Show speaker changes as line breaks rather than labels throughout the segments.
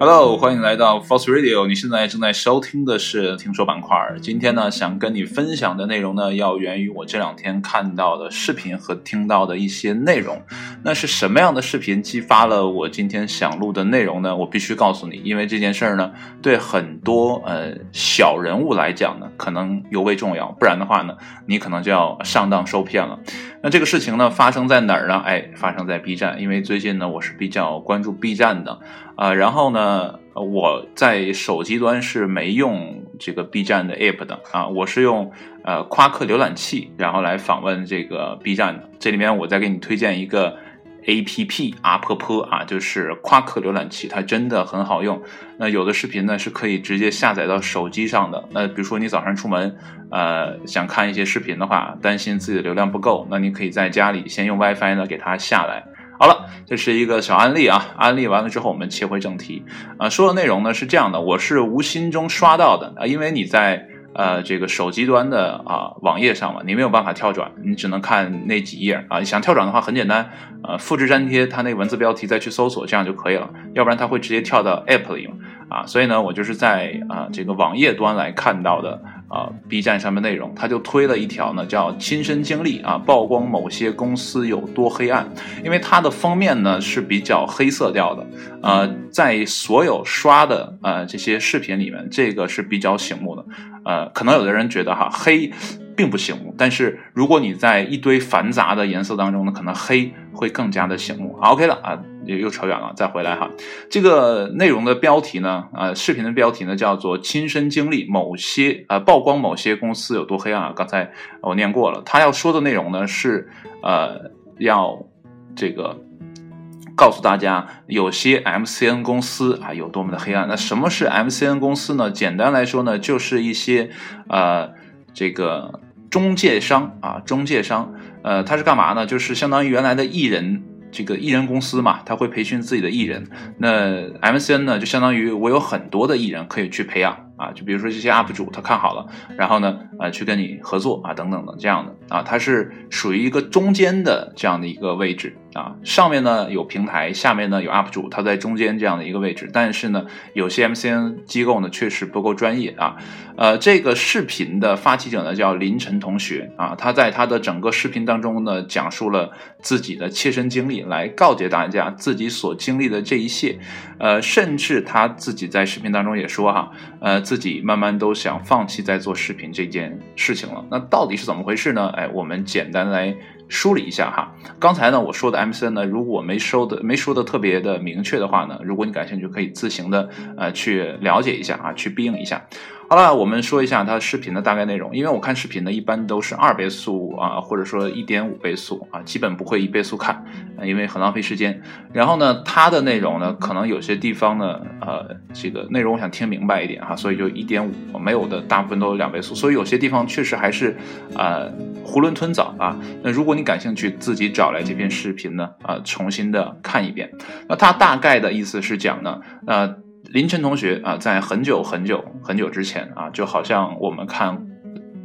Hello，欢迎来到 False Radio。你现在正在收听的是听说板块。今天呢，想跟你分享的内容呢，要源于我这两天看到的视频和听到的一些内容。那是什么样的视频激发了我今天想录的内容呢？我必须告诉你，因为这件事儿呢，对很多呃小人物来讲呢，可能尤为重要。不然的话呢，你可能就要上当受骗了。那这个事情呢，发生在哪儿呢？哎，发生在 B 站。因为最近呢，我是比较关注 B 站的啊。然后呢，我在手机端是没用这个 B 站的 App 的啊，我是用呃夸克浏览器，然后来访问这个 B 站的。这里面我再给你推荐一个。A P P 啊，坡坡啊，就是夸克浏览器，它真的很好用。那有的视频呢是可以直接下载到手机上的。那比如说你早上出门，呃，想看一些视频的话，担心自己的流量不够，那你可以在家里先用 WiFi 呢给它下来。好了，这是一个小案例啊。案例完了之后，我们切回正题啊。说的内容呢是这样的，我是无心中刷到的啊，因为你在。呃，这个手机端的啊网页上嘛，你没有办法跳转，你只能看那几页啊。想跳转的话很简单，呃，复制粘贴它那个文字标题，再去搜索，这样就可以了。要不然它会直接跳到 App 里嘛。啊，所以呢，我就是在啊这个网页端来看到的啊 B 站上面内容，他就推了一条呢，叫亲身经历啊，曝光某些公司有多黑暗。因为它的封面呢是比较黑色调的，呃，在所有刷的呃这些视频里面，这个是比较醒目的。呃，可能有的人觉得哈黑并不醒目，但是如果你在一堆繁杂的颜色当中呢，可能黑会更加的醒目。OK 了啊。又又扯远了，再回来哈。这个内容的标题呢，呃，视频的标题呢叫做“亲身经历某些呃曝光某些公司有多黑暗”。刚才我念过了，他要说的内容呢是呃要这个告诉大家有些 MCN 公司啊有多么的黑暗。那什么是 MCN 公司呢？简单来说呢，就是一些呃这个中介商啊，中介商，呃，他是干嘛呢？就是相当于原来的艺人。这个艺人公司嘛，他会培训自己的艺人。那 MCN 呢，就相当于我有很多的艺人可以去培养啊。就比如说这些 UP 主，他看好了，然后呢，呃，去跟你合作啊，等等的这样的啊，它是属于一个中间的这样的一个位置。啊，上面呢有平台，下面呢有 UP 主，他在中间这样的一个位置。但是呢，有些 MCN 机构呢确实不够专业啊。呃，这个视频的发起者呢叫林晨同学啊，他在他的整个视频当中呢讲述了自己的切身经历，来告诫大家自己所经历的这一切。呃，甚至他自己在视频当中也说哈，呃，自己慢慢都想放弃在做视频这件事情了。那到底是怎么回事呢？哎，我们简单来。梳理一下哈，刚才呢我说的 MCN 呢，如果没收的没说的特别的明确的话呢，如果你感兴趣，可以自行的呃去了解一下啊，去应一下。好了，我们说一下它视频的大概内容。因为我看视频呢，一般都是二倍速啊，或者说一点五倍速啊，基本不会一倍速看，因为很浪费时间。然后呢，它的内容呢，可能有些地方呢，呃，这个内容我想听明白一点哈，所以就一点五，没有的大部分都是两倍速。所以有些地方确实还是呃囫囵吞枣啊。那如果你感兴趣，自己找来这篇视频呢，啊，重新的看一遍。那它大概的意思是讲呢，呃。林晨同学啊，在很久很久很久之前啊，就好像我们看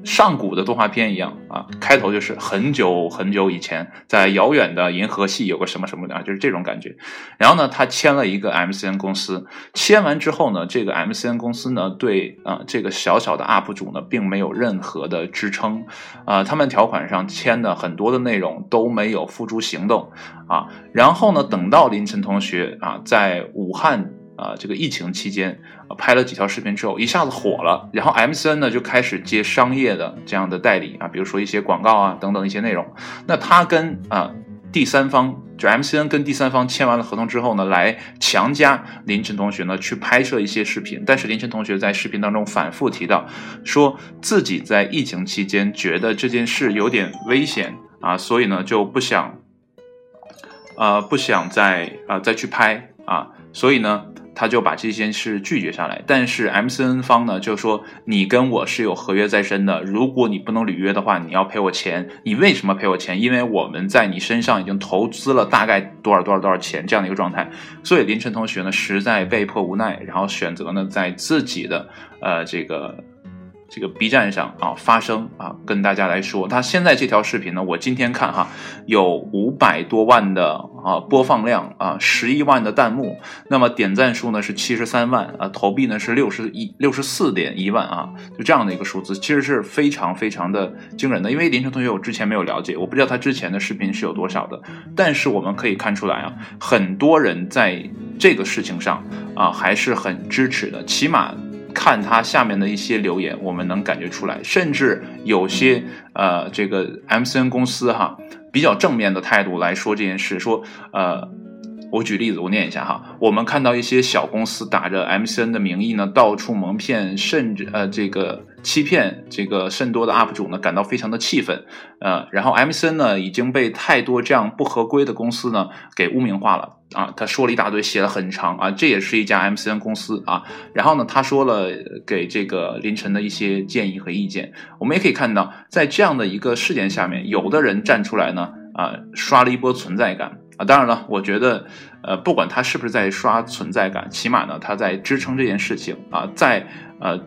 上古的动画片一样啊，开头就是很久很久以前，在遥远的银河系有个什么什么的啊，就是这种感觉。然后呢，他签了一个 MCN 公司，签完之后呢，这个 MCN 公司呢，对啊这个小小的 UP 主呢，并没有任何的支撑啊，他们条款上签的很多的内容都没有付诸行动啊。然后呢，等到林晨同学啊，在武汉。啊，这个疫情期间拍了几条视频之后，一下子火了，然后 MCN 呢就开始接商业的这样的代理啊，比如说一些广告啊等等一些内容。那他跟啊第三方，就 MCN 跟第三方签完了合同之后呢，来强加林晨同学呢去拍摄一些视频。但是林晨同学在视频当中反复提到，说自己在疫情期间觉得这件事有点危险啊，所以呢就不想，呃不想再啊再去拍啊，所以呢。他就把这件事拒绝下来，但是 MCN 方呢就说你跟我是有合约在身的，如果你不能履约的话，你要赔我钱。你为什么赔我钱？因为我们在你身上已经投资了大概多少多少多少钱这样的一个状态。所以林晨同学呢实在被迫无奈，然后选择呢在自己的呃这个。这个 B 站上啊发声啊，跟大家来说，他现在这条视频呢，我今天看哈，有五百多万的啊，播放量啊，十一万的弹幕，那么点赞数呢是七十三万啊，投币呢是六十一六十四点一万啊，就这样的一个数字，其实是非常非常的惊人的。因为林晨同学我之前没有了解，我不知道他之前的视频是有多少的，但是我们可以看出来啊，很多人在这个事情上啊还是很支持的，起码。看他下面的一些留言，我们能感觉出来，甚至有些呃，这个 MCN 公司哈，比较正面的态度来说这件事，说呃，我举例子，我念一下哈，我们看到一些小公司打着 MCN 的名义呢，到处蒙骗，甚至呃这个。欺骗这个甚多的 UP 主呢，感到非常的气愤，呃，然后 MCN 呢已经被太多这样不合规的公司呢给污名化了。啊，他说了一大堆，写了很长啊，这也是一家 MCN 公司啊，然后呢，他说了给这个凌晨的一些建议和意见，我们也可以看到，在这样的一个事件下面，有的人站出来呢，啊，刷了一波存在感当然了，我觉得，呃，不管他是不是在刷存在感，起码呢，他在支撑这件事情啊，在呃。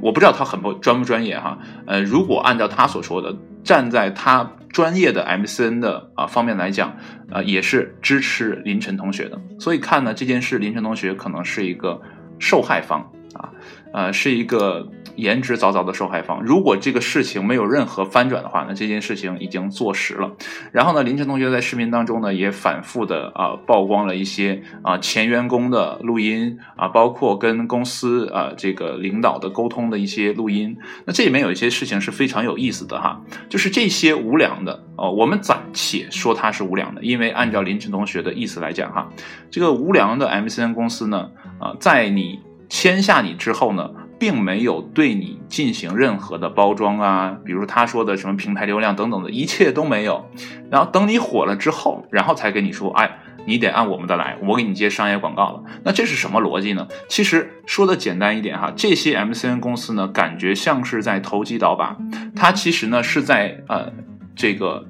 我不知道他很不专不专业哈，呃，如果按照他所说的，站在他专业的 MCN 的啊方面来讲，呃，也是支持林晨同学的，所以看呢这件事，林晨同学可能是一个受害方啊，呃，是一个。颜值早早的受害方，如果这个事情没有任何翻转的话，那这件事情已经坐实了。然后呢，林晨同学在视频当中呢，也反复的啊曝光了一些啊前员工的录音啊，包括跟公司啊这个领导的沟通的一些录音。那这里面有一些事情是非常有意思的哈，就是这些无良的哦，我们暂且说它是无良的，因为按照林晨同学的意思来讲哈，这个无良的 MCN 公司呢啊，在你签下你之后呢。并没有对你进行任何的包装啊，比如他说的什么平台流量等等的一切都没有。然后等你火了之后，然后才跟你说，哎，你得按我们的来，我给你接商业广告了。那这是什么逻辑呢？其实说的简单一点哈，这些 MCN 公司呢，感觉像是在投机倒把，它其实呢是在呃这个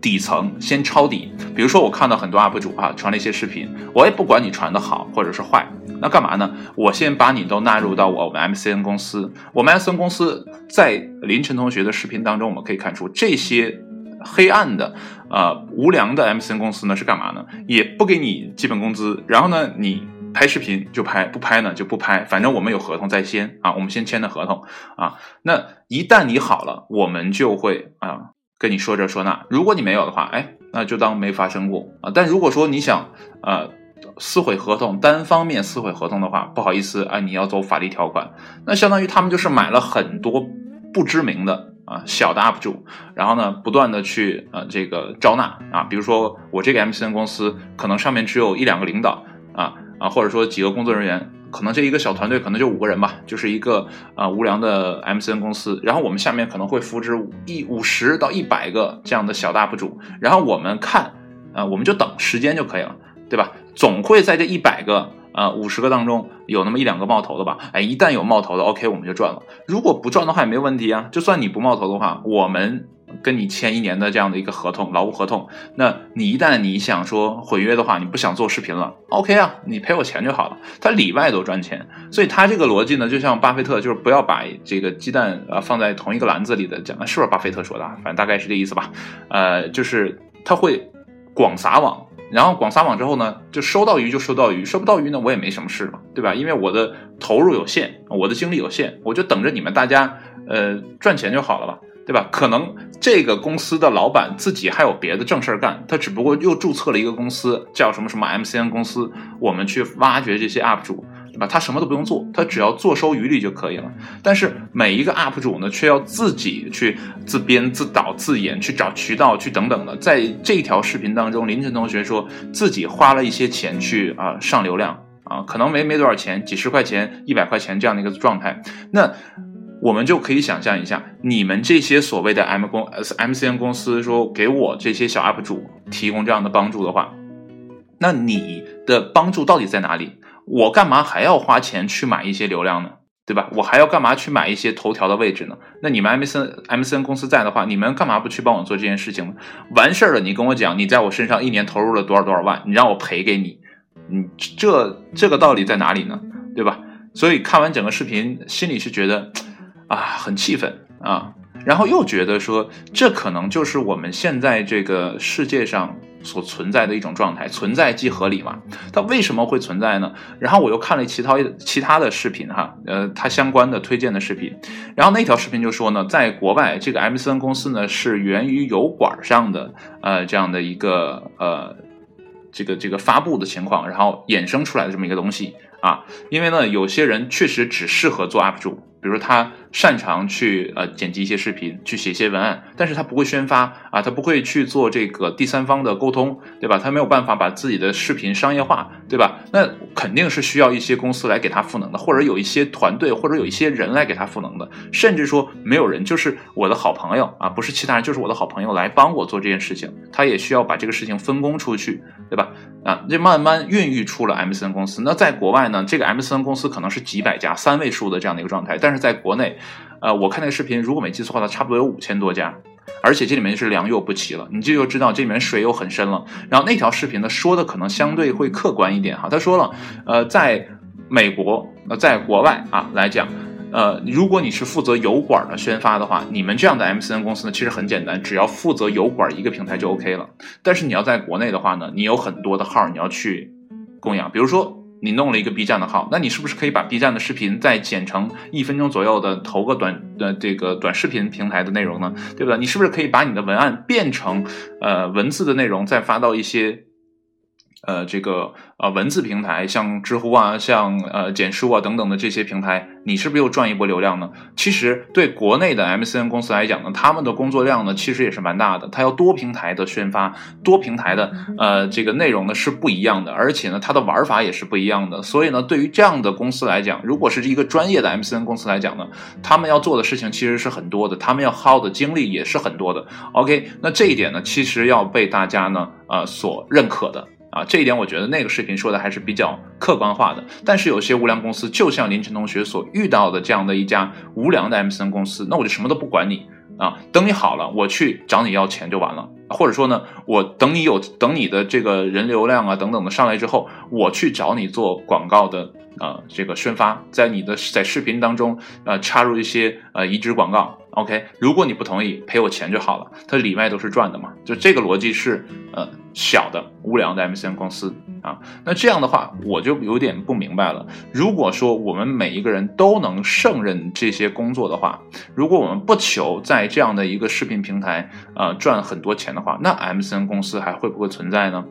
底层先抄底。比如说我看到很多 UP 主啊传了一些视频，我也不管你传的好或者是坏。那干嘛呢？我先把你都纳入到我们 MCN 公司。我们 MCN 公司在林晨同学的视频当中，我们可以看出这些黑暗的、呃无良的 MCN 公司呢是干嘛呢？也不给你基本工资，然后呢你拍视频就拍，不拍呢就不拍，反正我们有合同在先啊，我们先签的合同啊。那一旦你好了，我们就会啊跟你说这说那。如果你没有的话，哎，那就当没发生过啊。但如果说你想呃。撕毁合同，单方面撕毁合同的话，不好意思，哎，你要走法律条款。那相当于他们就是买了很多不知名的啊小的 UP 主，然后呢，不断的去呃这个招纳啊，比如说我这个 MCN 公司可能上面只有一两个领导啊啊，或者说几个工作人员，可能这一个小团队可能就五个人吧，就是一个啊无良的 MCN 公司。然后我们下面可能会扶植一五十到一百个这样的小 UP 主，然后我们看啊，我们就等时间就可以了。对吧？总会在这一百个、啊五十个当中有那么一两个冒头的吧？哎，一旦有冒头的，OK，我们就赚了。如果不赚的话也没问题啊。就算你不冒头的话，我们跟你签一年的这样的一个合同，劳务合同。那你一旦你想说毁约的话，你不想做视频了，OK 啊，你赔我钱就好了。他里外都赚钱，所以他这个逻辑呢，就像巴菲特，就是不要把这个鸡蛋啊放在同一个篮子里的讲，是不是巴菲特说的？反正大概是这意思吧。呃，就是他会广撒网。然后广撒网之后呢，就收到鱼就收到鱼，收不到鱼呢，我也没什么事嘛，对吧？因为我的投入有限，我的精力有限，我就等着你们大家呃赚钱就好了吧，对吧？可能这个公司的老板自己还有别的正事儿干，他只不过又注册了一个公司，叫什么什么 MCN 公司，我们去挖掘这些 UP 主。对吧？他什么都不用做，他只要坐收渔利就可以了。但是每一个 UP 主呢，却要自己去自编自导自演，去找渠道去等等的。在这条视频当中，林晨同学说自己花了一些钱去啊上流量啊，可能没没多少钱，几十块钱、一百块钱这样的一个状态。那我们就可以想象一下，你们这些所谓的 M 公 MCN 公司说给我这些小 UP 主提供这样的帮助的话，那你的帮助到底在哪里？我干嘛还要花钱去买一些流量呢？对吧？我还要干嘛去买一些头条的位置呢？那你们 M C N M C N 公司在的话，你们干嘛不去帮我做这件事情呢？完事儿了，你跟我讲，你在我身上一年投入了多少多少万，你让我赔给你，你这这个道理在哪里呢？对吧？所以看完整个视频，心里是觉得啊很气愤啊，然后又觉得说这可能就是我们现在这个世界上所存在的一种状态，存在即合理嘛？它为什么会存在呢？然后我又看了其他其他的视频哈，呃，它相关的推荐的视频，然后那条视频就说呢，在国外这个 MCN 公司呢是源于油管上的呃这样的一个呃这个这个发布的情况，然后衍生出来的这么一个东西啊，因为呢有些人确实只适合做 UP 主。比如他擅长去呃剪辑一些视频，去写一些文案，但是他不会宣发啊，他不会去做这个第三方的沟通，对吧？他没有办法把自己的视频商业化，对吧？那肯定是需要一些公司来给他赋能的，或者有一些团队，或者有一些人来给他赋能的，甚至说没有人，就是我的好朋友啊，不是其他人，就是我的好朋友来帮我做这件事情，他也需要把这个事情分工出去，对吧？啊，这慢慢孕育出了 MCN 公司。那在国外呢，这个 MCN 公司可能是几百家、三位数的这样的一个状态，但是在国内，呃，我看那个视频，如果没记错的话，差不多有五千多家，而且这里面是良莠不齐了，你这就知道这里面水又很深了。然后那条视频呢，说的可能相对会客观一点哈，他说了，呃，在美国，呃，在国外啊来讲。呃，如果你是负责油管的宣发的话，你们这样的 MCN 公司呢，其实很简单，只要负责油管一个平台就 OK 了。但是你要在国内的话呢，你有很多的号你要去供养，比如说你弄了一个 B 站的号，那你是不是可以把 B 站的视频再剪成一分钟左右的投个短的这个短视频平台的内容呢？对吧？你是不是可以把你的文案变成呃文字的内容，再发到一些？呃，这个呃文字平台，像知乎啊，像呃简书啊等等的这些平台，你是不是又赚一波流量呢？其实对国内的 MCN 公司来讲呢，他们的工作量呢，其实也是蛮大的。它要多平台的宣发，多平台的呃这个内容呢是不一样的，而且呢它的玩法也是不一样的。所以呢，对于这样的公司来讲，如果是一个专业的 MCN 公司来讲呢，他们要做的事情其实是很多的，他们要耗的精力也是很多的。OK，那这一点呢，其实要被大家呢呃所认可的。啊，这一点我觉得那个视频说的还是比较客观化的。但是有些无良公司，就像林晨同学所遇到的这样的一家无良的 MCN 公司，那我就什么都不管你啊，等你好了，我去找你要钱就完了。或者说呢，我等你有等你的这个人流量啊等等的上来之后，我去找你做广告的啊这个宣发，在你的在视频当中呃插入一些呃移植广告。OK，如果你不同意，赔我钱就好了，它里外都是赚的嘛，就这个逻辑是呃小的无良的 MCN 公司啊，那这样的话我就有点不明白了。如果说我们每一个人都能胜任这些工作的话，如果我们不求在这样的一个视频平台呃赚很多钱的话，那 MCN 公司还会不会存在呢？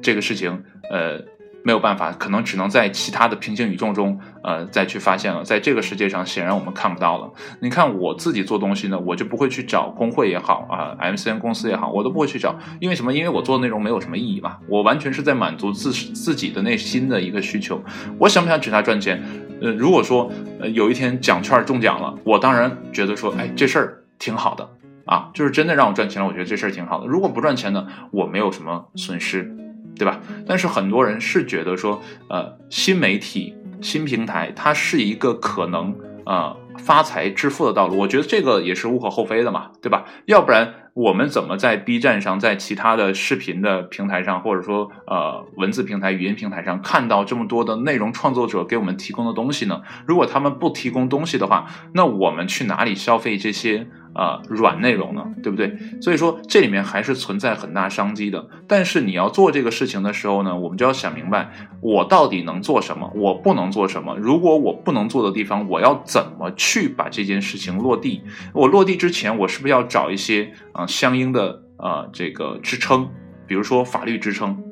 这个事情呃。没有办法，可能只能在其他的平行宇宙中，呃，再去发现了。在这个世界上，显然我们看不到了。你看我自己做东西呢，我就不会去找工会也好啊，MCN 公司也好，我都不会去找，因为什么？因为我做的内容没有什么意义嘛。我完全是在满足自自己的内心的一个需求。我想不想指他赚钱？呃，如果说呃有一天奖券中奖了，我当然觉得说，哎，这事儿挺好的啊，就是真的让我赚钱了，我觉得这事儿挺好的。如果不赚钱呢，我没有什么损失。对吧？但是很多人是觉得说，呃，新媒体、新平台，它是一个可能呃发财致富的道路。我觉得这个也是无可厚非的嘛，对吧？要不然我们怎么在 B 站上，在其他的视频的平台上，或者说呃文字平台、语音平台上看到这么多的内容创作者给我们提供的东西呢？如果他们不提供东西的话，那我们去哪里消费这些？啊，软内容呢，对不对？所以说这里面还是存在很大商机的。但是你要做这个事情的时候呢，我们就要想明白，我到底能做什么，我不能做什么。如果我不能做的地方，我要怎么去把这件事情落地？我落地之前，我是不是要找一些啊相应的啊这个支撑，比如说法律支撑？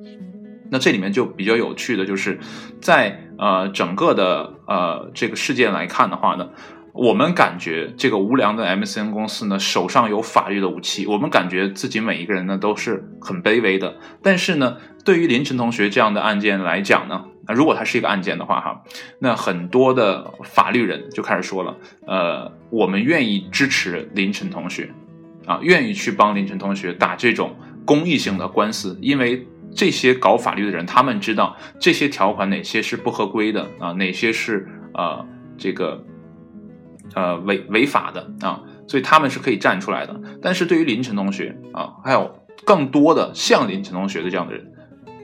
那这里面就比较有趣的就是，在呃整个的呃这个事件来看的话呢。我们感觉这个无良的 MCN 公司呢，手上有法律的武器。我们感觉自己每一个人呢都是很卑微的。但是呢，对于林晨同学这样的案件来讲呢，那，如果他是一个案件的话，哈，那很多的法律人就开始说了，呃，我们愿意支持林晨同学，啊，愿意去帮林晨同学打这种公益性的官司，因为这些搞法律的人，他们知道这些条款哪些是不合规的啊，哪些是呃这个。呃，违违法的啊，所以他们是可以站出来的。但是对于林晨同学啊，还有更多的像林晨同学的这样的人，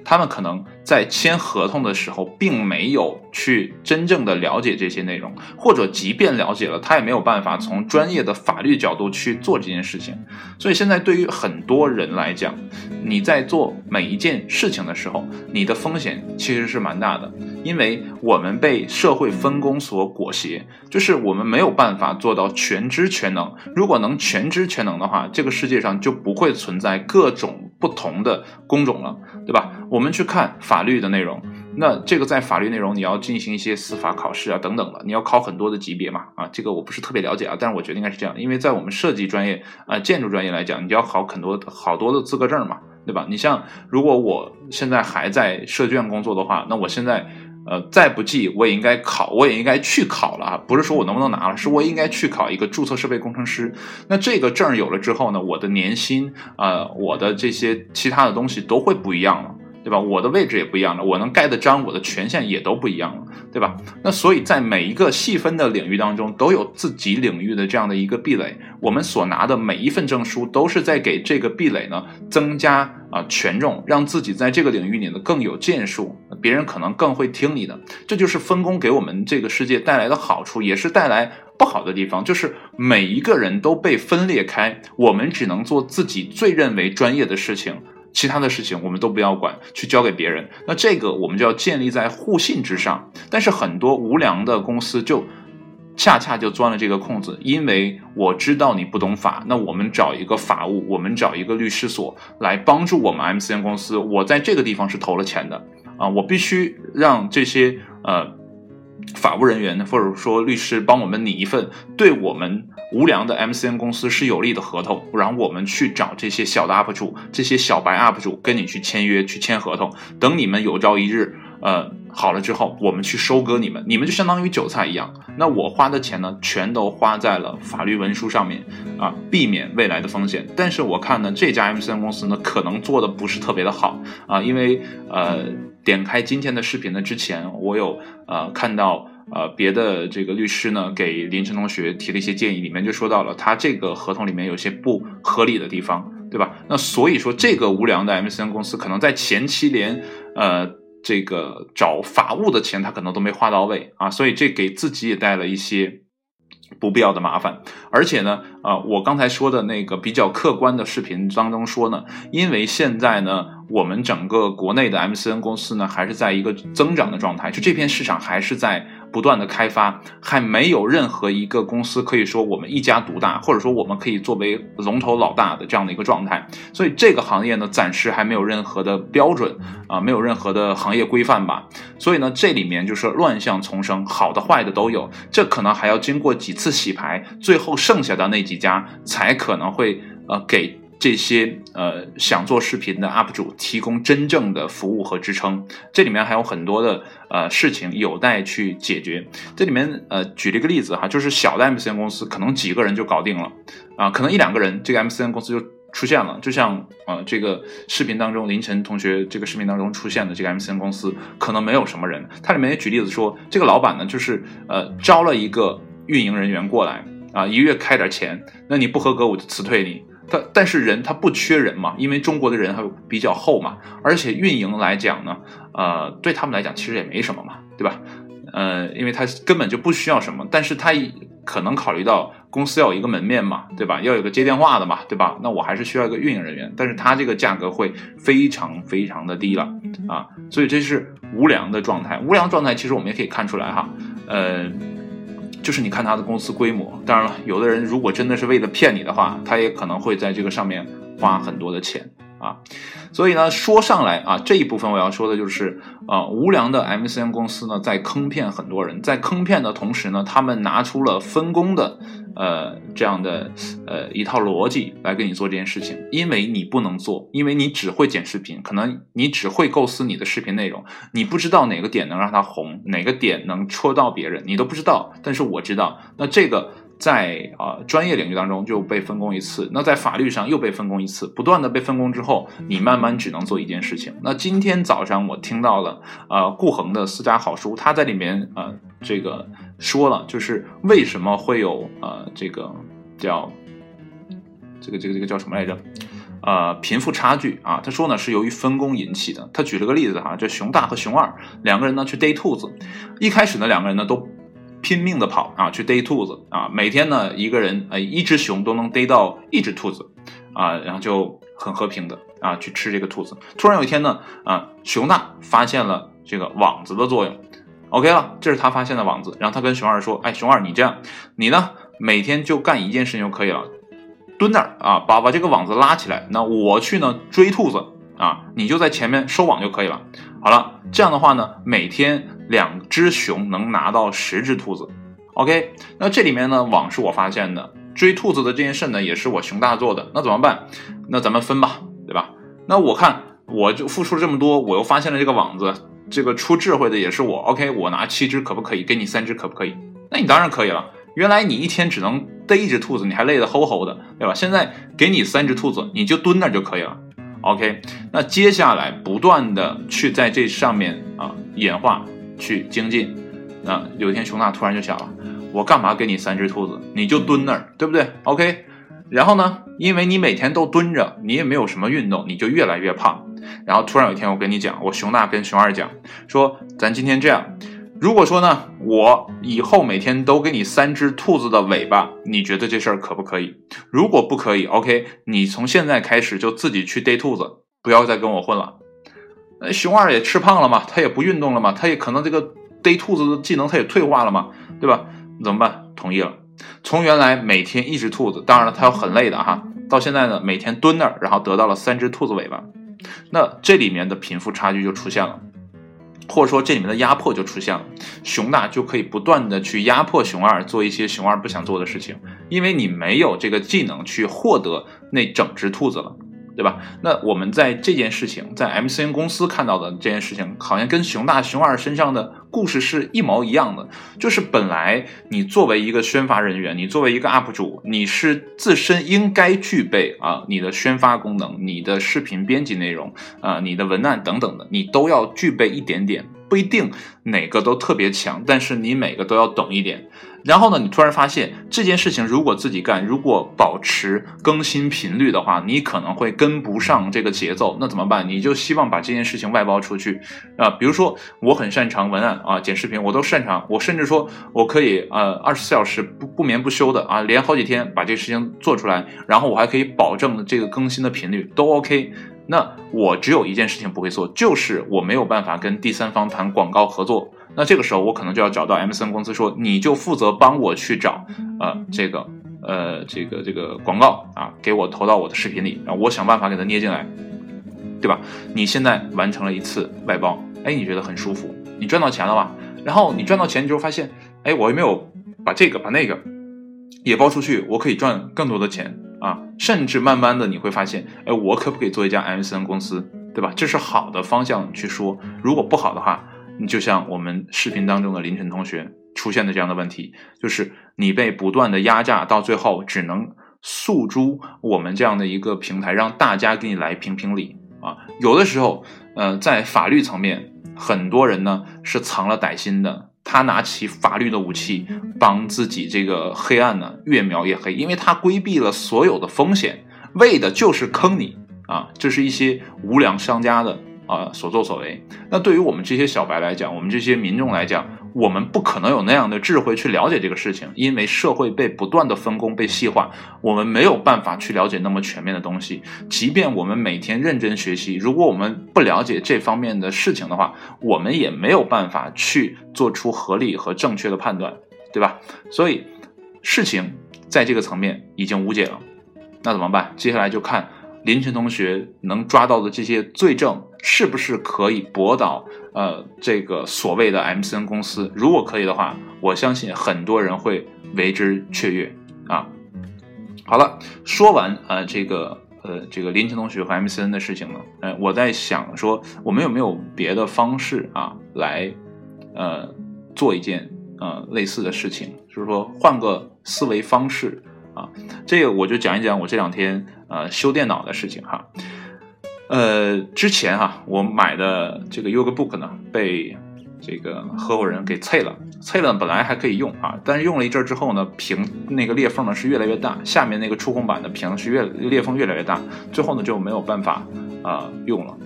他们可能在签合同的时候，并没有去真正的了解这些内容，或者即便了解了，他也没有办法从专业的法律角度去做这件事情。所以现在对于很多人来讲，你在做每一件事情的时候，你的风险其实是蛮大的，因为我们被社会分工所裹挟，就是我们没有办法做到全知全能。如果能全知全能的话，这个世界上就不会存在各种不同的工种了，对吧？我们去看法法律的内容，那这个在法律内容你要进行一些司法考试啊等等的，你要考很多的级别嘛啊，这个我不是特别了解啊，但是我觉得应该是这样，因为在我们设计专业啊建筑专业来讲，你就要考很多好多的资格证嘛，对吧？你像如果我现在还在设计院工作的话，那我现在。呃，再不济我也应该考，我也应该去考了啊！不是说我能不能拿了，是我应该去考一个注册设备工程师。那这个证有了之后呢，我的年薪啊，我的这些其他的东西都会不一样了。对吧？我的位置也不一样了，我能盖的章，我的权限也都不一样了，对吧？那所以在每一个细分的领域当中，都有自己领域的这样的一个壁垒。我们所拿的每一份证书，都是在给这个壁垒呢增加啊权重，让自己在这个领域里呢更有建树，别人可能更会听你的。这就是分工给我们这个世界带来的好处，也是带来不好的地方，就是每一个人都被分裂开，我们只能做自己最认为专业的事情。其他的事情我们都不要管，去交给别人。那这个我们就要建立在互信之上。但是很多无良的公司就恰恰就钻了这个空子，因为我知道你不懂法，那我们找一个法务，我们找一个律师所来帮助我们 MCN 公司。我在这个地方是投了钱的啊，我必须让这些呃。法务人员呢或者说律师帮我们拟一份对我们无良的 MCN 公司是有利的合同，然后我们去找这些小的 UP 主、这些小白 UP 主跟你去签约、去签合同。等你们有朝一日，呃，好了之后，我们去收割你们，你们就相当于韭菜一样。那我花的钱呢，全都花在了法律文书上面啊，避免未来的风险。但是我看呢，这家 MCN 公司呢，可能做的不是特别的好啊，因为呃。点开今天的视频呢，之前我有呃看到呃别的这个律师呢给林晨同学提了一些建议，里面就说到了他这个合同里面有些不合理的地方，对吧？那所以说这个无良的 MCN 公司可能在前期连呃这个找法务的钱他可能都没花到位啊，所以这给自己也带了一些。不必要的麻烦，而且呢，呃，我刚才说的那个比较客观的视频当中说呢，因为现在呢，我们整个国内的 MCN 公司呢，还是在一个增长的状态，就这片市场还是在。不断的开发，还没有任何一个公司可以说我们一家独大，或者说我们可以作为龙头老大的这样的一个状态。所以这个行业呢，暂时还没有任何的标准啊，没有任何的行业规范吧。所以呢，这里面就是乱象丛生，好的坏的都有。这可能还要经过几次洗牌，最后剩下的那几家才可能会呃给。这些呃想做视频的 UP 主提供真正的服务和支撑，这里面还有很多的呃事情有待去解决。这里面呃举了一个例子哈，就是小的 MCN 公司可能几个人就搞定了啊，可能一两个人这个 MCN 公司就出现了。就像呃这个视频当中凌晨同学这个视频当中出现的这个 MCN 公司，可能没有什么人。它里面也举例子说，这个老板呢就是呃招了一个运营人员过来啊，一月开点钱，那你不合格我就辞退你。他但是人他不缺人嘛，因为中国的人还比较厚嘛，而且运营来讲呢，呃，对他们来讲其实也没什么嘛，对吧？呃，因为他根本就不需要什么，但是他可能考虑到公司要有一个门面嘛，对吧？要有个接电话的嘛，对吧？那我还是需要一个运营人员，但是他这个价格会非常非常的低了啊，所以这是无良的状态。无良状态其实我们也可以看出来哈，呃。就是你看他的公司规模，当然了，有的人如果真的是为了骗你的话，他也可能会在这个上面花很多的钱啊。所以呢，说上来啊，这一部分我要说的就是，啊，无良的 MCN 公司呢，在坑骗很多人，在坑骗的同时呢，他们拿出了分工的，呃，这样的呃一套逻辑来给你做这件事情。因为你不能做，因为你只会剪视频，可能你只会构思你的视频内容，你不知道哪个点能让它红，哪个点能戳到别人，你都不知道。但是我知道，那这个。在啊专业领域当中就被分工一次，那在法律上又被分工一次，不断的被分工之后，你慢慢只能做一件事情。那今天早上我听到了呃顾恒的私家好书，他在里面呃这个说了，就是为什么会有呃这个叫这个这个这个叫什么来着？呃贫富差距啊。他说呢是由于分工引起的。他举了个例子哈，就熊大和熊二两个人呢去逮兔子，一开始呢两个人呢都拼命的跑啊去逮兔子啊，每天呢一个人呃一只熊都能逮到一只兔子啊，然后就很和平的啊去吃这个兔子。突然有一天呢啊熊大发现了这个网子的作用。OK 了，这是他发现的网子，然后他跟熊二说：“哎，熊二，你这样，你呢每天就干一件事情就可以了，蹲那儿啊，把把这个网子拉起来，那我去呢追兔子啊，你就在前面收网就可以了。好了，这样的话呢，每天两只熊能拿到十只兔子。OK，那这里面呢网是我发现的，追兔子的这件事呢也是我熊大做的，那怎么办？那咱们分吧，对吧？那我看我就付出了这么多，我又发现了这个网子。”这个出智慧的也是我，OK，我拿七只可不可以？给你三只可不可以？那你当然可以了。原来你一天只能逮一只兔子，你还累得齁齁的，对吧？现在给你三只兔子，你就蹲那就可以了，OK。那接下来不断的去在这上面啊演化去精进。那有一天熊大突然就想了，我干嘛给你三只兔子？你就蹲那儿，对不对？OK。然后呢，因为你每天都蹲着，你也没有什么运动，你就越来越胖。然后突然有一天，我跟你讲，我熊大跟熊二讲说，咱今天这样，如果说呢，我以后每天都给你三只兔子的尾巴，你觉得这事儿可不可以？如果不可以，OK，你从现在开始就自己去逮兔子，不要再跟我混了。那熊二也吃胖了嘛，他也不运动了嘛，他也可能这个逮兔子的技能他也退化了嘛，对吧？怎么办？同意了。从原来每天一只兔子，当然了，他要很累的哈，到现在呢，每天蹲那儿，然后得到了三只兔子尾巴。那这里面的贫富差距就出现了，或者说这里面的压迫就出现了。熊大就可以不断的去压迫熊二做一些熊二不想做的事情，因为你没有这个技能去获得那整只兔子了。对吧？那我们在这件事情，在 MCN 公司看到的这件事情，好像跟熊大、熊二身上的故事是一毛一样的。就是本来你作为一个宣发人员，你作为一个 UP 主，你是自身应该具备啊，你的宣发功能、你的视频编辑内容啊、你的文案等等的，你都要具备一点点，不一定哪个都特别强，但是你每个都要懂一点。然后呢，你突然发现这件事情如果自己干，如果保持更新频率的话，你可能会跟不上这个节奏。那怎么办？你就希望把这件事情外包出去啊。比如说，我很擅长文案啊，剪视频我都擅长。我甚至说我可以呃二十四小时不不眠不休的啊，连好几天把这个事情做出来。然后我还可以保证这个更新的频率都 OK。那我只有一件事情不会做，就是我没有办法跟第三方谈广告合作。那这个时候我可能就要找到 MCN 公司说，你就负责帮我去找，呃，这个，呃，这个这个广告啊，给我投到我的视频里，然后我想办法给它捏进来，对吧？你现在完成了一次外包，哎，你觉得很舒服，你赚到钱了吧？然后你赚到钱，你就发现，哎，我有没有把这个把那个也包出去？我可以赚更多的钱啊！甚至慢慢的你会发现，哎，我可不可以做一家 MCN 公司，对吧？这是好的方向去说，如果不好的话。你就像我们视频当中的林晨同学出现的这样的问题，就是你被不断的压榨，到最后只能诉诸我们这样的一个平台，让大家给你来评评理啊。有的时候，呃，在法律层面，很多人呢是藏了歹心的，他拿起法律的武器，帮自己这个黑暗呢越描越黑，因为他规避了所有的风险，为的就是坑你啊。这是一些无良商家的。啊，所作所为，那对于我们这些小白来讲，我们这些民众来讲，我们不可能有那样的智慧去了解这个事情，因为社会被不断的分工、被细化，我们没有办法去了解那么全面的东西。即便我们每天认真学习，如果我们不了解这方面的事情的话，我们也没有办法去做出合理和正确的判断，对吧？所以，事情在这个层面已经无解了，那怎么办？接下来就看。林晨同学能抓到的这些罪证，是不是可以驳倒呃这个所谓的 MCN 公司？如果可以的话，我相信很多人会为之雀跃啊。好了，说完啊这个呃这个林晨同学和 MCN 的事情呢，呃我在想说，我们有没有别的方式啊来呃做一件呃类似的事情，就是说换个思维方式。啊，这个我就讲一讲我这两天呃修电脑的事情哈。呃，之前哈我买的这个 Yoga Book 呢被这个合伙人给碎了，碎了本来还可以用啊，但是用了一阵之后呢，屏那个裂缝呢是越来越大，下面那个触控板的屏是越裂缝越来越大，最后呢就没有办法啊用了，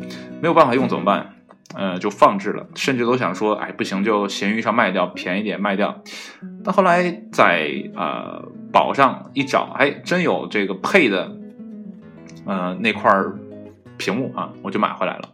没有办法用怎么办？呃，就放置了，甚至都想说，哎，不行就闲鱼上卖掉，便宜点卖掉。但后来在呃宝上一找，哎，真有这个配的，呃那块屏幕啊，我就买回来了。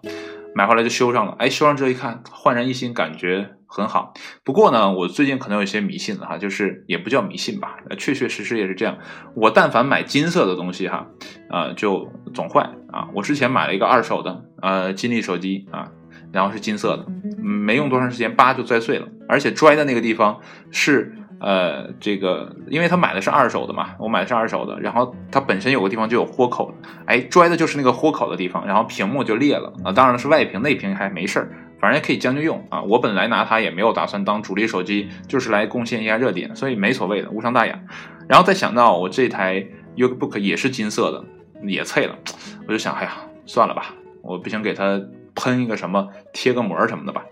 买回来就修上了，哎，修上之后一看，焕然一新，感觉很好。不过呢，我最近可能有一些迷信了哈，就是也不叫迷信吧，确确实实也是这样。我但凡买金色的东西哈，呃，就总坏啊。我之前买了一个二手的呃金立手机啊，然后是金色的，没用多长时间，叭就摔碎了，而且拽的那个地方是。呃，这个，因为他买的是二手的嘛，我买的是二手的，然后它本身有个地方就有豁口哎，拽的就是那个豁口的地方，然后屏幕就裂了啊，当然了是外屏，内屏还没事儿，反正也可以将就用啊。我本来拿它也没有打算当主力手机，就是来贡献一下热点，所以没所谓的，无伤大雅。然后再想到我这台 YouBook 也是金色的，也脆了，我就想，哎呀，算了吧，我不行给它喷一个什么，贴个膜什么的吧。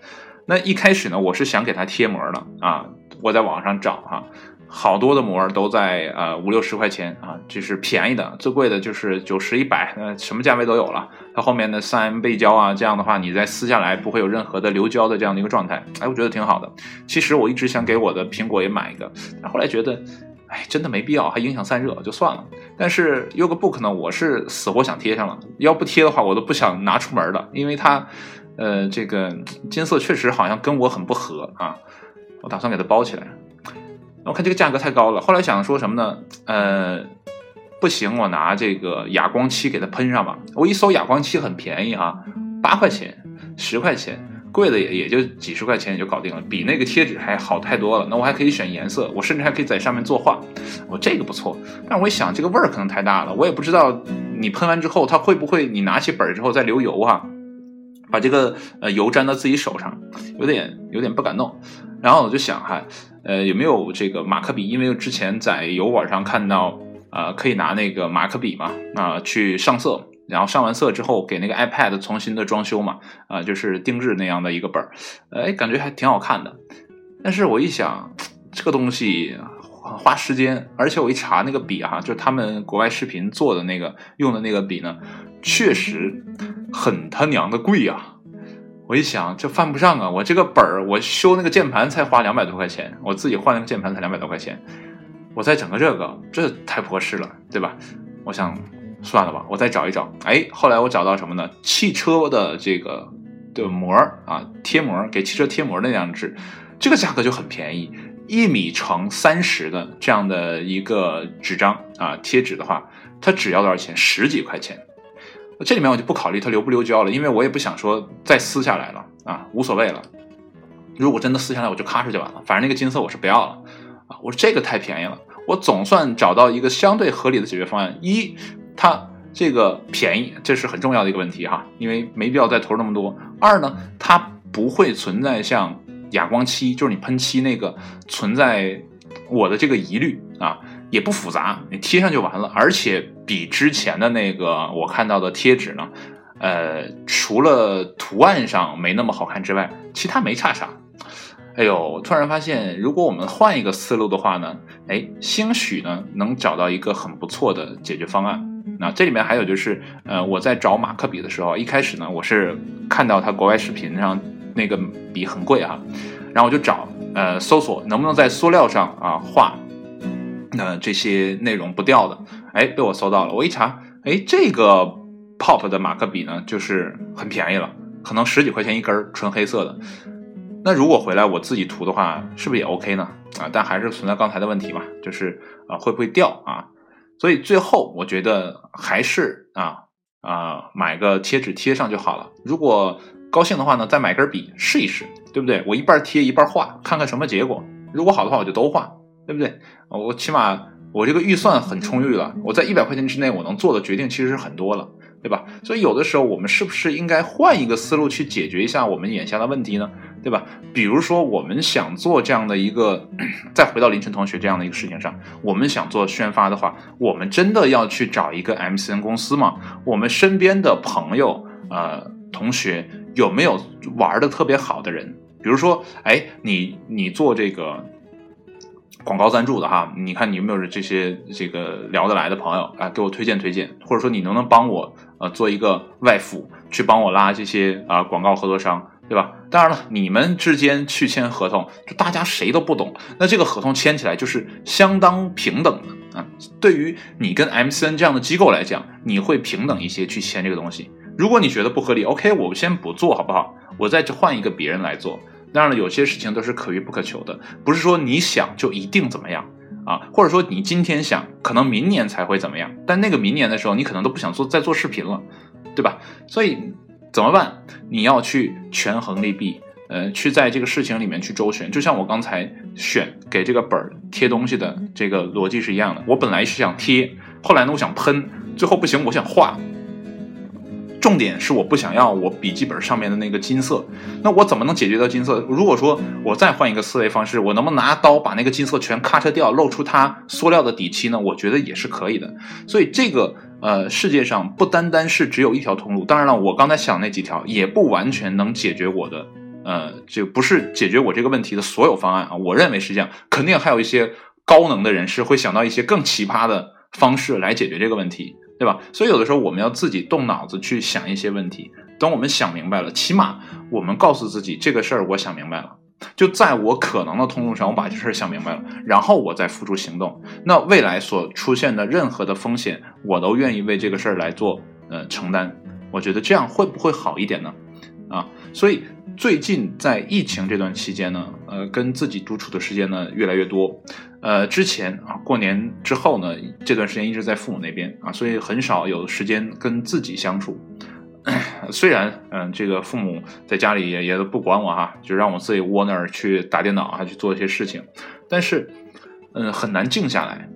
那一开始呢，我是想给它贴膜的啊。我在网上找哈，好多的膜都在呃五六十块钱啊，这是便宜的，最贵的就是九十一百，呃什么价位都有了。它后面的三 M 背胶啊，这样的话你再撕下来不会有任何的留胶的这样的一个状态，哎，我觉得挺好的。其实我一直想给我的苹果也买一个，但后来觉得，哎，真的没必要，还影响散热，就算了。但是 YouGoBook 呢，我是死活想贴上了，要不贴的话我都不想拿出门了，因为它，呃，这个金色确实好像跟我很不合啊。我打算给它包起来，我看这个价格太高了。后来想说什么呢？呃，不行，我拿这个哑光漆给它喷上吧。我一搜哑光漆很便宜哈，八块钱、十块钱，贵的也也就几十块钱也就搞定了，比那个贴纸还好太多了。那我还可以选颜色，我甚至还可以在上面作画。我这个不错，但我一想这个味儿可能太大了，我也不知道你喷完之后它会不会你拿起本儿之后再流油啊？把这个呃油沾到自己手上，有点有点不敢弄。然后我就想哈，呃，有没有这个马克笔？因为之前在油管上看到，呃，可以拿那个马克笔嘛，啊，去上色，然后上完色之后给那个 iPad 重新的装修嘛，啊，就是定制那样的一个本儿，哎，感觉还挺好看的。但是我一想，这个东西花时间，而且我一查那个笔哈，就是他们国外视频做的那个用的那个笔呢，确实很他娘的贵啊。我一想，这犯不上啊！我这个本儿，我修那个键盘才花两百多块钱，我自己换那个键盘才两百多块钱，我再整个这个，这太不合适了，对吧？我想算了吧，我再找一找。哎，后来我找到什么呢？汽车的这个的膜啊，贴膜给汽车贴膜的那样纸，这个价格就很便宜，一米乘三十的这样的一个纸张啊，贴纸的话，它只要多少钱？十几块钱。这里面我就不考虑它留不留胶了，因为我也不想说再撕下来了啊，无所谓了。如果真的撕下来，我就咔哧就完了。反正那个金色我是不要了啊。我说这个太便宜了，我总算找到一个相对合理的解决方案。一，它这个便宜，这是很重要的一个问题哈，因为没必要再投入那么多。二呢，它不会存在像哑光漆，就是你喷漆那个存在我的这个疑虑啊。也不复杂，你贴上就完了，而且比之前的那个我看到的贴纸呢，呃，除了图案上没那么好看之外，其他没差啥。哎呦，突然发现，如果我们换一个思路的话呢，哎，兴许呢能找到一个很不错的解决方案。那这里面还有就是，呃，我在找马克笔的时候，一开始呢我是看到他国外视频上那个笔很贵啊，然后我就找，呃，搜索能不能在塑料上啊画。那这些内容不掉的，哎，被我搜到了。我一查，哎，这个 Pop 的马克笔呢，就是很便宜了，可能十几块钱一根，纯黑色的。那如果回来我自己涂的话，是不是也 OK 呢？啊，但还是存在刚才的问题吧，就是啊，会不会掉啊？所以最后我觉得还是啊啊，买个贴纸贴上就好了。如果高兴的话呢，再买根笔试一试，对不对？我一半贴一半画，看看什么结果。如果好的话，我就都画。对不对？我起码我这个预算很充裕了，我在一百块钱之内我能做的决定其实是很多了，对吧？所以有的时候我们是不是应该换一个思路去解决一下我们眼下的问题呢？对吧？比如说我们想做这样的一个，再回到凌晨同学这样的一个事情上，我们想做宣发的话，我们真的要去找一个 MCN 公司吗？我们身边的朋友、呃同学有没有玩的特别好的人？比如说，哎，你你做这个广告赞助的哈，你看你有没有这些这个聊得来的朋友啊，给我推荐推荐，或者说你能不能帮我呃做一个外辅，去帮我拉这些啊广告合作商。对吧？当然了，你们之间去签合同，就大家谁都不懂，那这个合同签起来就是相当平等的啊。对于你跟 MCN 这样的机构来讲，你会平等一些去签这个东西。如果你觉得不合理，OK，我先不做好不好？我再去换一个别人来做。当然了，有些事情都是可遇不可求的，不是说你想就一定怎么样啊，或者说你今天想，可能明年才会怎么样，但那个明年的时候，你可能都不想做再做视频了，对吧？所以。怎么办？你要去权衡利弊，呃，去在这个事情里面去周旋。就像我刚才选给这个本儿贴东西的这个逻辑是一样的。我本来是想贴，后来呢，我想喷，最后不行，我想画。重点是我不想要我笔记本上面的那个金色。那我怎么能解决掉金色？如果说我再换一个思维方式，我能不能拿刀把那个金色全咔嚓掉，露出它塑料的底漆呢？我觉得也是可以的。所以这个。呃，世界上不单单是只有一条通路。当然了，我刚才想那几条也不完全能解决我的，呃，就不是解决我这个问题的所有方案啊。我认为是这样，肯定还有一些高能的人士会想到一些更奇葩的方式来解决这个问题，对吧？所以有的时候我们要自己动脑子去想一些问题。等我们想明白了，起码我们告诉自己这个事儿我想明白了。就在我可能的通路上，我把这事儿想明白了，然后我再付诸行动。那未来所出现的任何的风险，我都愿意为这个事儿来做呃承担。我觉得这样会不会好一点呢？啊，所以最近在疫情这段期间呢，呃，跟自己独处的时间呢越来越多。呃，之前啊过年之后呢，这段时间一直在父母那边啊，所以很少有时间跟自己相处。虽然，嗯，这个父母在家里也也都不管我哈，就让我自己窝那儿去打电脑啊，去做一些事情，但是，嗯，很难静下来，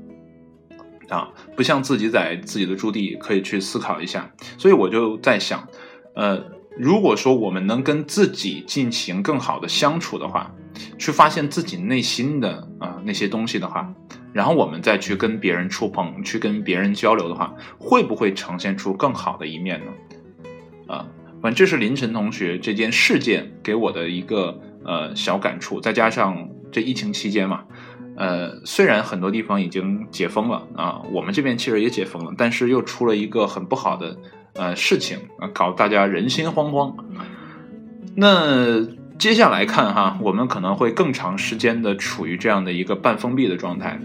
啊，不像自己在自己的驻地可以去思考一下，所以我就在想，呃，如果说我们能跟自己进行更好的相处的话，去发现自己内心的啊那些东西的话，然后我们再去跟别人触碰，去跟别人交流的话，会不会呈现出更好的一面呢？啊，反正这是凌晨同学这件事件给我的一个呃小感触，再加上这疫情期间嘛，呃，虽然很多地方已经解封了啊，我们这边其实也解封了，但是又出了一个很不好的呃事情啊，搞大家人心惶惶。那接下来看哈，我们可能会更长时间的处于这样的一个半封闭的状态，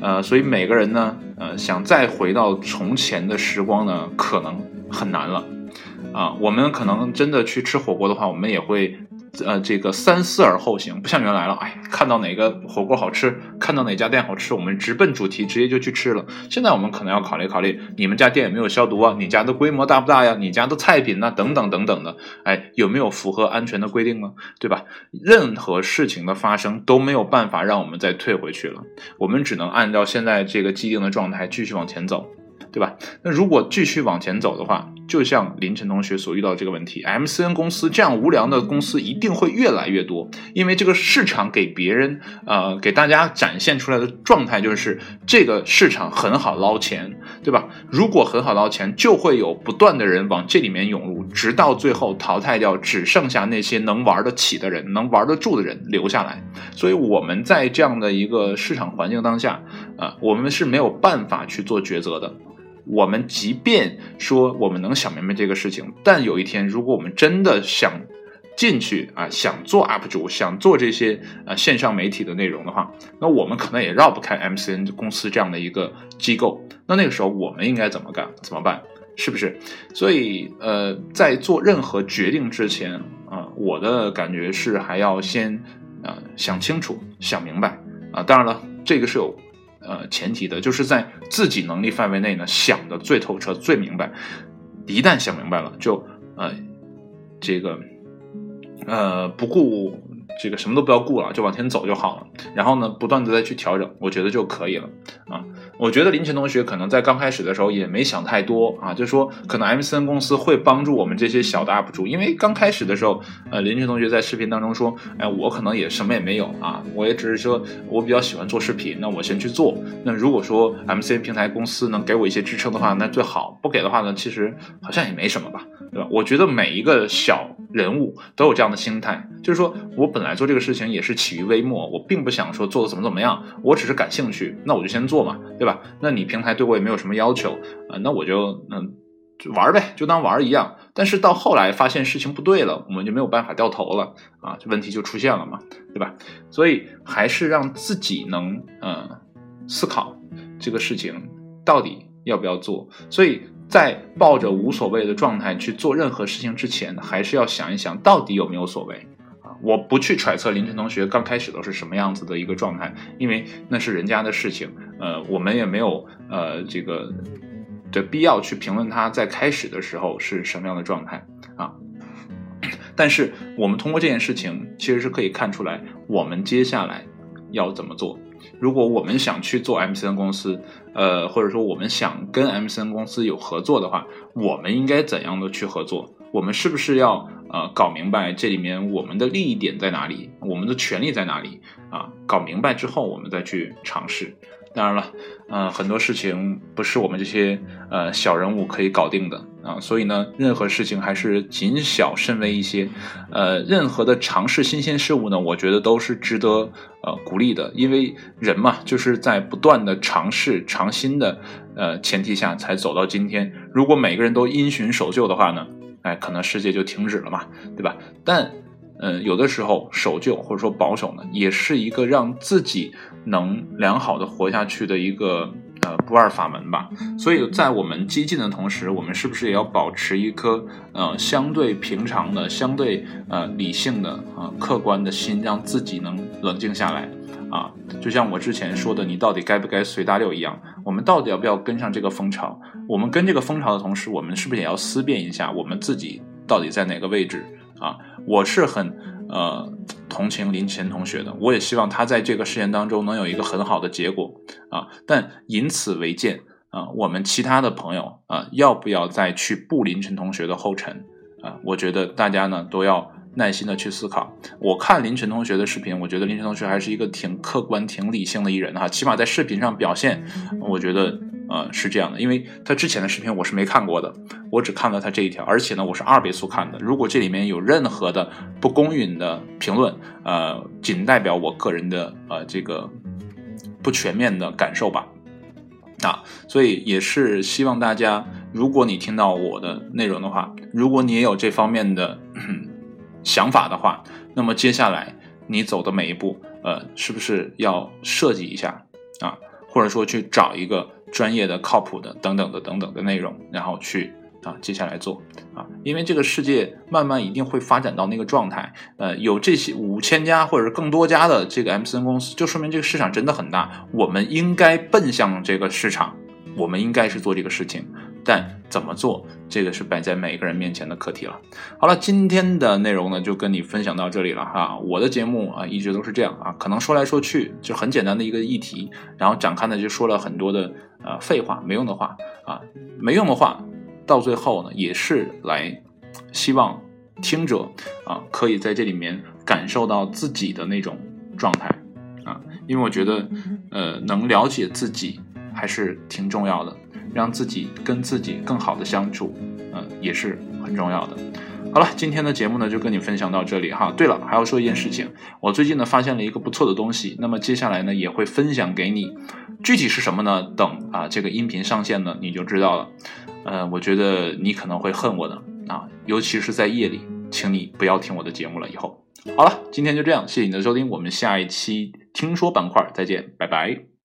呃，所以每个人呢，呃，想再回到从前的时光呢，可能很难了。啊，我们可能真的去吃火锅的话，我们也会，呃，这个三思而后行，不像原来了。哎，看到哪个火锅好吃，看到哪家店好吃，我们直奔主题，直接就去吃了。现在我们可能要考虑考虑，你们家店有没有消毒啊？你家的规模大不大呀？你家的菜品呢？等等等等的，哎，有没有符合安全的规定呢？对吧？任何事情的发生都没有办法让我们再退回去了，我们只能按照现在这个既定的状态继续往前走。对吧？那如果继续往前走的话，就像林晨同学所遇到这个问题，MCN 公司这样无良的公司一定会越来越多，因为这个市场给别人呃给大家展现出来的状态就是这个市场很好捞钱，对吧？如果很好捞钱，就会有不断的人往这里面涌入，直到最后淘汰掉只剩下那些能玩得起的人、能玩得住的人留下来。所以我们在这样的一个市场环境当下啊，我们是没有办法去做抉择的。我们即便说我们能想明白这个事情，但有一天，如果我们真的想进去啊，想做 UP 主，想做这些呃线上媒体的内容的话，那我们可能也绕不开 MCN 公司这样的一个机构。那那个时候我们应该怎么干？怎么办？是不是？所以呃，在做任何决定之前啊，我的感觉是还要先啊想清楚、想明白啊。当然了，这个是有。呃，前提的就是在自己能力范围内呢，想的最透彻、最明白。一旦想明白了，就呃，这个呃，不顾这个什么都不要顾了，就往前走就好了。然后呢，不断的再去调整，我觉得就可以了啊。我觉得林晨同学可能在刚开始的时候也没想太多啊，就说可能 MCN 公司会帮助我们这些小的 UP 主，因为刚开始的时候，呃，林晨同学在视频当中说，哎，我可能也什么也没有啊，我也只是说我比较喜欢做视频，那我先去做。那如果说 MCN 平台公司能给我一些支撑的话，那最好；不给的话呢，其实好像也没什么吧，对吧？我觉得每一个小人物都有这样的心态，就是说我本来做这个事情也是起于微末，我并不想说做的怎么怎么样，我只是感兴趣，那我就先做嘛，对吧？对吧那你平台对我也没有什么要求啊，那我就嗯玩呗，就当玩一样。但是到后来发现事情不对了，我们就没有办法掉头了啊，这问题就出现了嘛，对吧？所以还是让自己能嗯思考这个事情到底要不要做，所以。在抱着无所谓的状态去做任何事情之前，还是要想一想到底有没有所谓啊！我不去揣测林晨同学刚开始都是什么样子的一个状态，因为那是人家的事情，呃，我们也没有呃这个的必要去评论他在开始的时候是什么样的状态啊。但是我们通过这件事情，其实是可以看出来我们接下来要怎么做。如果我们想去做 MCN 公司，呃，或者说我们想跟 MCN 公司有合作的话，我们应该怎样的去合作？我们是不是要呃搞明白这里面我们的利益点在哪里，我们的权利在哪里啊？搞明白之后，我们再去尝试。当然了，嗯，很多事情不是我们这些呃小人物可以搞定的啊，所以呢，任何事情还是谨小慎微一些。呃，任何的尝试新鲜事物呢，我觉得都是值得呃鼓励的，因为人嘛，就是在不断的尝试尝新的呃前提下才走到今天。如果每个人都因循守旧的话呢，哎，可能世界就停止了嘛，对吧？但嗯，有的时候守旧或者说保守呢，也是一个让自己能良好的活下去的一个呃不二法门吧。所以在我们激进的同时，我们是不是也要保持一颗呃相对平常的、相对呃理性的啊客观的心，让自己能冷静下来啊？就像我之前说的，你到底该不该随大流一样，我们到底要不要跟上这个风潮？我们跟这个风潮的同时，我们是不是也要思辨一下，我们自己到底在哪个位置？啊，我是很呃同情林晨同学的，我也希望他在这个事件当中能有一个很好的结果啊。但以此为鉴啊，我们其他的朋友啊，要不要再去步林晨同学的后尘啊？我觉得大家呢都要耐心的去思考。我看林晨同学的视频，我觉得林晨同学还是一个挺客观、挺理性的一人哈，起码在视频上表现，我觉得。呃，是这样的，因为他之前的视频我是没看过的，我只看了他这一条，而且呢，我是二倍速看的。如果这里面有任何的不公允的评论，呃，仅代表我个人的呃这个不全面的感受吧。啊，所以也是希望大家，如果你听到我的内容的话，如果你也有这方面的想法的话，那么接下来你走的每一步，呃，是不是要设计一下啊，或者说去找一个。专业的、靠谱的等等的等等的内容，然后去啊，接下来做啊，因为这个世界慢慢一定会发展到那个状态，呃，有这些五千家或者更多家的这个 MCN 公司，就说明这个市场真的很大，我们应该奔向这个市场，我们应该是做这个事情。但怎么做，这个是摆在每个人面前的课题了。好了，今天的内容呢，就跟你分享到这里了哈。我的节目啊，一直都是这样啊，可能说来说去就很简单的一个议题，然后展开呢就说了很多的呃废话，没用的话啊，没用的话，到最后呢也是来希望听者啊可以在这里面感受到自己的那种状态啊，因为我觉得呃能了解自己还是挺重要的。让自己跟自己更好的相处，嗯，也是很重要的。好了，今天的节目呢就跟你分享到这里哈。对了，还要说一件事情，我最近呢发现了一个不错的东西，那么接下来呢也会分享给你。具体是什么呢？等啊这个音频上线呢你就知道了。呃，我觉得你可能会恨我的啊，尤其是在夜里，请你不要听我的节目了。以后好了，今天就这样，谢谢你的收听，我们下一期听说板块再见，拜拜。